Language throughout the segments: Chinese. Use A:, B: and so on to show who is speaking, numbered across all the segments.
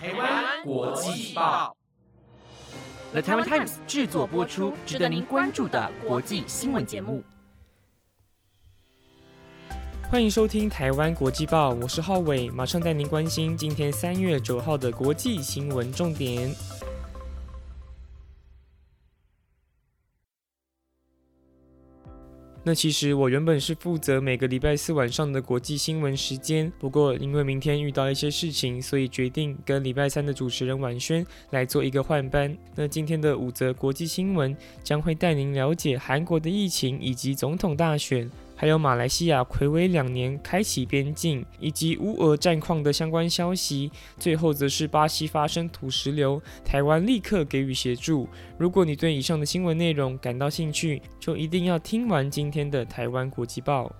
A: 台湾国际报
B: ，The Taiwan Times 制作播出，值得您关注的国际新闻节目。
C: 欢迎收听台湾国际报，我是浩伟，马上带您关心今天三月九号的国际新闻重点。那其实我原本是负责每个礼拜四晚上的国际新闻时间，不过因为明天遇到一些事情，所以决定跟礼拜三的主持人婉轩来做一个换班。那今天的五则国际新闻将会带您了解韩国的疫情以及总统大选。还有马来西亚魁违两年开启边境，以及乌俄战况的相关消息。最后则是巴西发生土石流，台湾立刻给予协助。如果你对以上的新闻内容感到兴趣，就一定要听完今天的台湾国际报。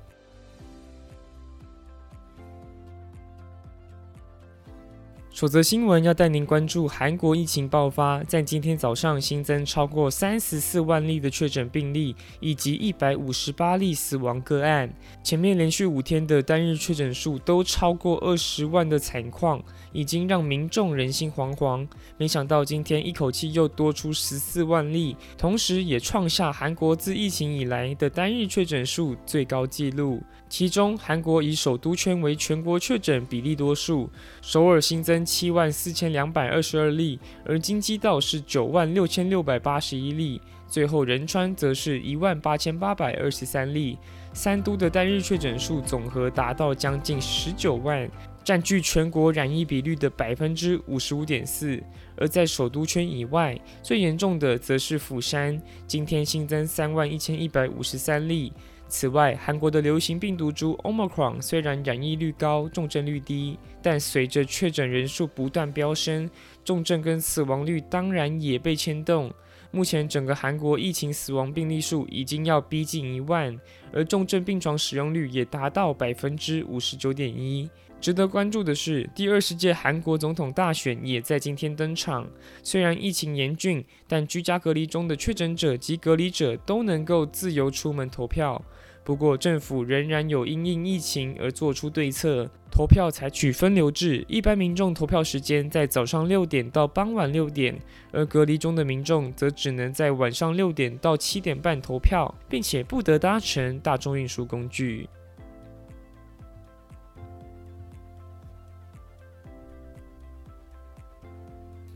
C: 首则新闻要带您关注韩国疫情爆发，在今天早上新增超过三十四万例的确诊病例，以及一百五十八例死亡个案。前面连续五天的单日确诊数都超过二十万的惨况，已经让民众人心惶惶。没想到今天一口气又多出十四万例，同时也创下韩国自疫情以来的单日确诊数最高纪录。其中，韩国以首都圈为全国确诊比例多数，首尔新增七万四千两百二十二例，而京畿道是九万六千六百八十一例，最后仁川则是一万八千八百二十三例。三都的单日确诊数总和达到将近十九万，占据全国染疫比率的百分之五十五点四。而在首都圈以外，最严重的则是釜山，今天新增三万一千一百五十三例。此外，韩国的流行病毒株 Omicron 虽然染疫率高、重症率低，但随着确诊人数不断飙升，重症跟死亡率当然也被牵动。目前整个韩国疫情死亡病例数已经要逼近一万，而重症病床使用率也达到百分之五十九点一。值得关注的是，第二十届韩国总统大选也在今天登场。虽然疫情严峻，但居家隔离中的确诊者及隔离者都能够自由出门投票。不过，政府仍然有因应疫情而做出对策，投票采取分流制，一般民众投票时间在早上六点到傍晚六点，而隔离中的民众则只能在晚上六点到七点半投票，并且不得搭乘大众运输工具。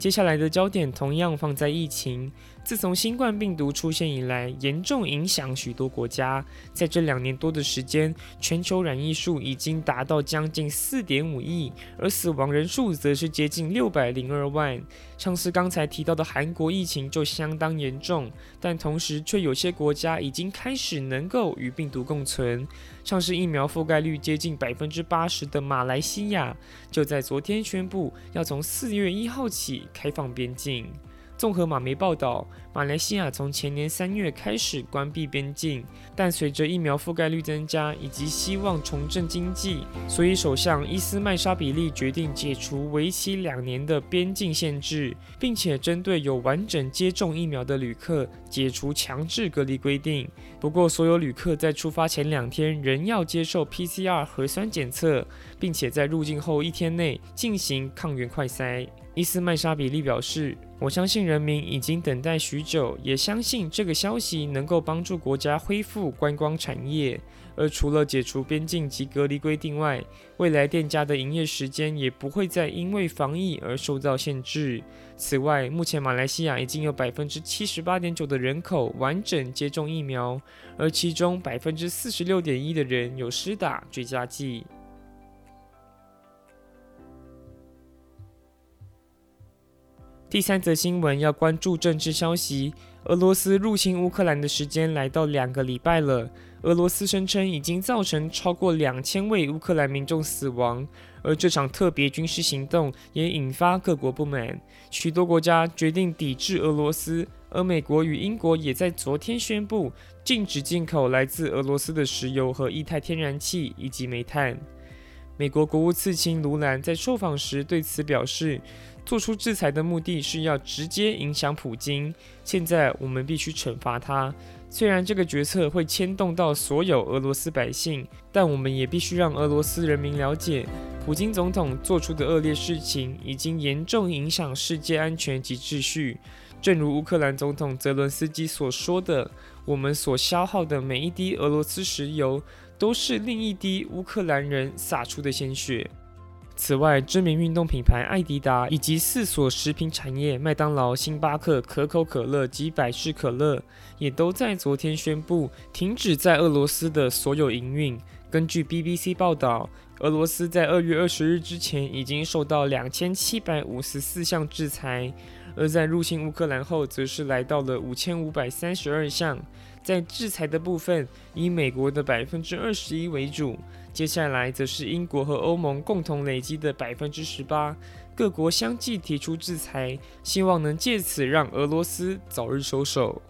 C: 接下来的焦点同样放在疫情。自从新冠病毒出现以来，严重影响许多国家。在这两年多的时间，全球染疫数已经达到将近四点五亿，而死亡人数则是接近六百零二万。像是刚才提到的韩国疫情就相当严重，但同时却有些国家已经开始能够与病毒共存。上市疫苗覆盖率接近百分之八十的马来西亚，就在昨天宣布要从四月一号起开放边境。综合马媒报道，马来西亚从前年三月开始关闭边境，但随着疫苗覆盖率增加以及希望重振经济，所以首相伊斯麦沙比利决定解除为期两年的边境限制，并且针对有完整接种疫苗的旅客解除强制隔离规定。不过，所有旅客在出发前两天仍要接受 PCR 核酸检测，并且在入境后一天内进行抗原快筛。伊斯麦沙比利表示：“我相信人民已经等待许久，也相信这个消息能够帮助国家恢复观光产业。而除了解除边境及隔离规定外，未来店家的营业时间也不会再因为防疫而受到限制。此外，目前马来西亚已经有百分之七十八点九的人口完整接种疫苗，而其中百分之四十六点一的人有施打追加剂。”第三则新闻要关注政治消息。俄罗斯入侵乌克兰的时间来到两个礼拜了。俄罗斯声称已经造成超过两千位乌克兰民众死亡，而这场特别军事行动也引发各国不满。许多国家决定抵制俄罗斯，而美国与英国也在昨天宣布禁止进口来自俄罗斯的石油和液态天然气以及煤炭。美国国务次卿卢兰在受访时对此表示，做出制裁的目的是要直接影响普京。现在我们必须惩罚他。虽然这个决策会牵动到所有俄罗斯百姓，但我们也必须让俄罗斯人民了解，普京总统做出的恶劣事情已经严重影响世界安全及秩序。正如乌克兰总统泽伦斯基所说的：“我们所消耗的每一滴俄罗斯石油，都是另一滴乌克兰人洒出的鲜血。”此外，知名运动品牌艾迪达以及四所食品产业麦当劳、星巴克、可口可乐及百事可乐，也都在昨天宣布停止在俄罗斯的所有营运。根据 BBC 报道，俄罗斯在二月二十日之前已经受到两千七百五十四项制裁，而在入侵乌克兰后，则是来到了五千五百三十二项。在制裁的部分，以美国的百分之二十一为主。接下来则是英国和欧盟共同累积的百分之十八，各国相继提出制裁，希望能借此让俄罗斯早日收手。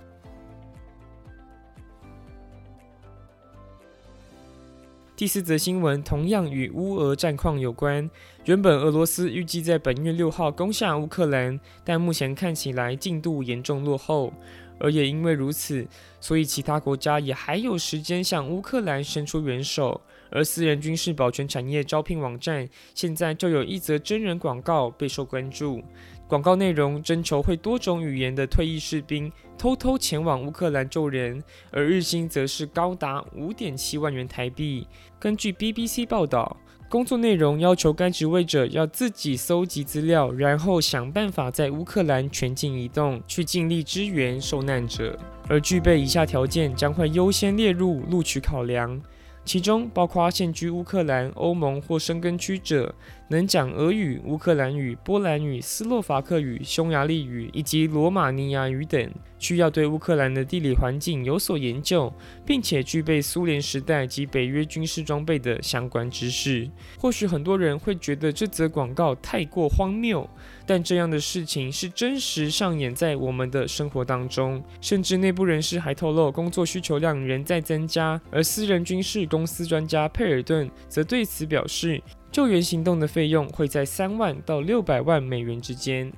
C: 第四则新闻同样与乌俄战况有关。原本俄罗斯预计在本月六号攻下乌克兰，但目前看起来进度严重落后。而也因为如此，所以其他国家也还有时间向乌克兰伸出援手。而私人军事保全产业招聘网站现在就有一则真人广告备受关注。广告内容征求会多种语言的退役士兵偷偷前往乌克兰救人，而日薪则是高达五点七万元台币。根据 BBC 报道，工作内容要求该职位者要自己搜集资料，然后想办法在乌克兰全境移动，去尽力支援受难者。而具备以下条件将会优先列入录取考量。其中包括现居乌克兰、欧盟或生根区者，能讲俄语、乌克兰语、波兰语、斯洛伐克语、匈牙利语以及罗马尼亚语等。需要对乌克兰的地理环境有所研究，并且具备苏联时代及北约军事装备的相关知识。或许很多人会觉得这则广告太过荒谬，但这样的事情是真实上演在我们的生活当中。甚至内部人士还透露，工作需求量仍在增加。而私人军事公司专家佩尔顿则对此表示，救援行动的费用会在三万到六百万美元之间。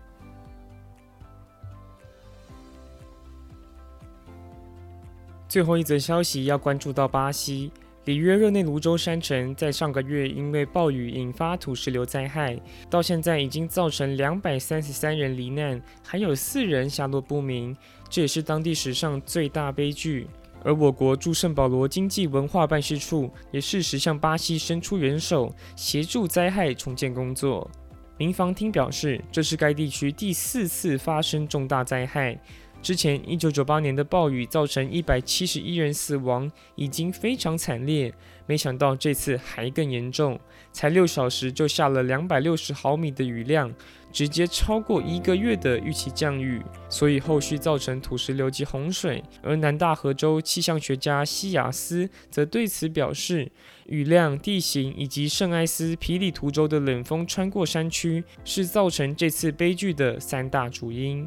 C: 最后一则消息要关注到巴西里约热内卢州山城，在上个月因为暴雨引发土石流灾害，到现在已经造成两百三十三人罹难，还有四人下落不明，这也是当地史上最大悲剧。而我国驻圣保罗经济文化办事处也适时向巴西伸出援手，协助灾害重建工作。民防厅表示，这是该地区第四次发生重大灾害。之前，一九九八年的暴雨造成一百七十一人死亡，已经非常惨烈。没想到这次还更严重，才六小时就下了两百六十毫米的雨量，直接超过一个月的预期降雨，所以后续造成土石流及洪水。而南大河州气象学家西雅斯则对此表示，雨量、地形以及圣埃斯皮里图州的冷风穿过山区，是造成这次悲剧的三大主因。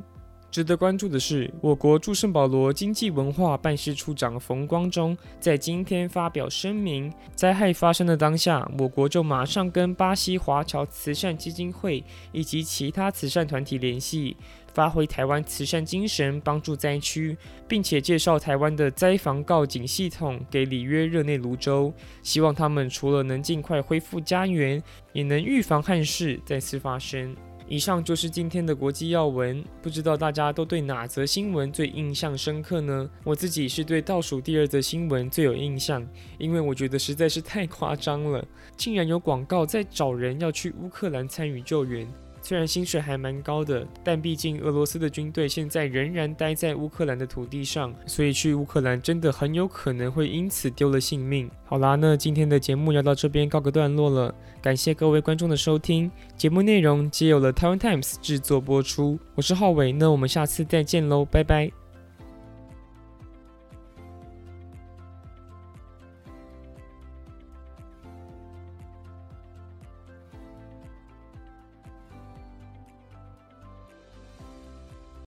C: 值得关注的是，我国驻圣保罗经济文化办事处长冯光中在今天发表声明：灾害发生的当下，我国就马上跟巴西华侨慈善基金会以及其他慈善团体联系，发挥台湾慈善精神，帮助灾区，并且介绍台湾的灾防告警系统给里约热内卢州，希望他们除了能尽快恢复家园，也能预防憾事再次发生。以上就是今天的国际要闻，不知道大家都对哪则新闻最印象深刻呢？我自己是对倒数第二则新闻最有印象，因为我觉得实在是太夸张了，竟然有广告在找人要去乌克兰参与救援。虽然薪水还蛮高的，但毕竟俄罗斯的军队现在仍然待在乌克兰的土地上，所以去乌克兰真的很有可能会因此丢了性命。好啦，那今天的节目要到这边告个段落了，感谢各位观众的收听。节目内容皆有了 Taiwan Times 制作播出，我是浩伟，那我们下次再见喽，拜拜。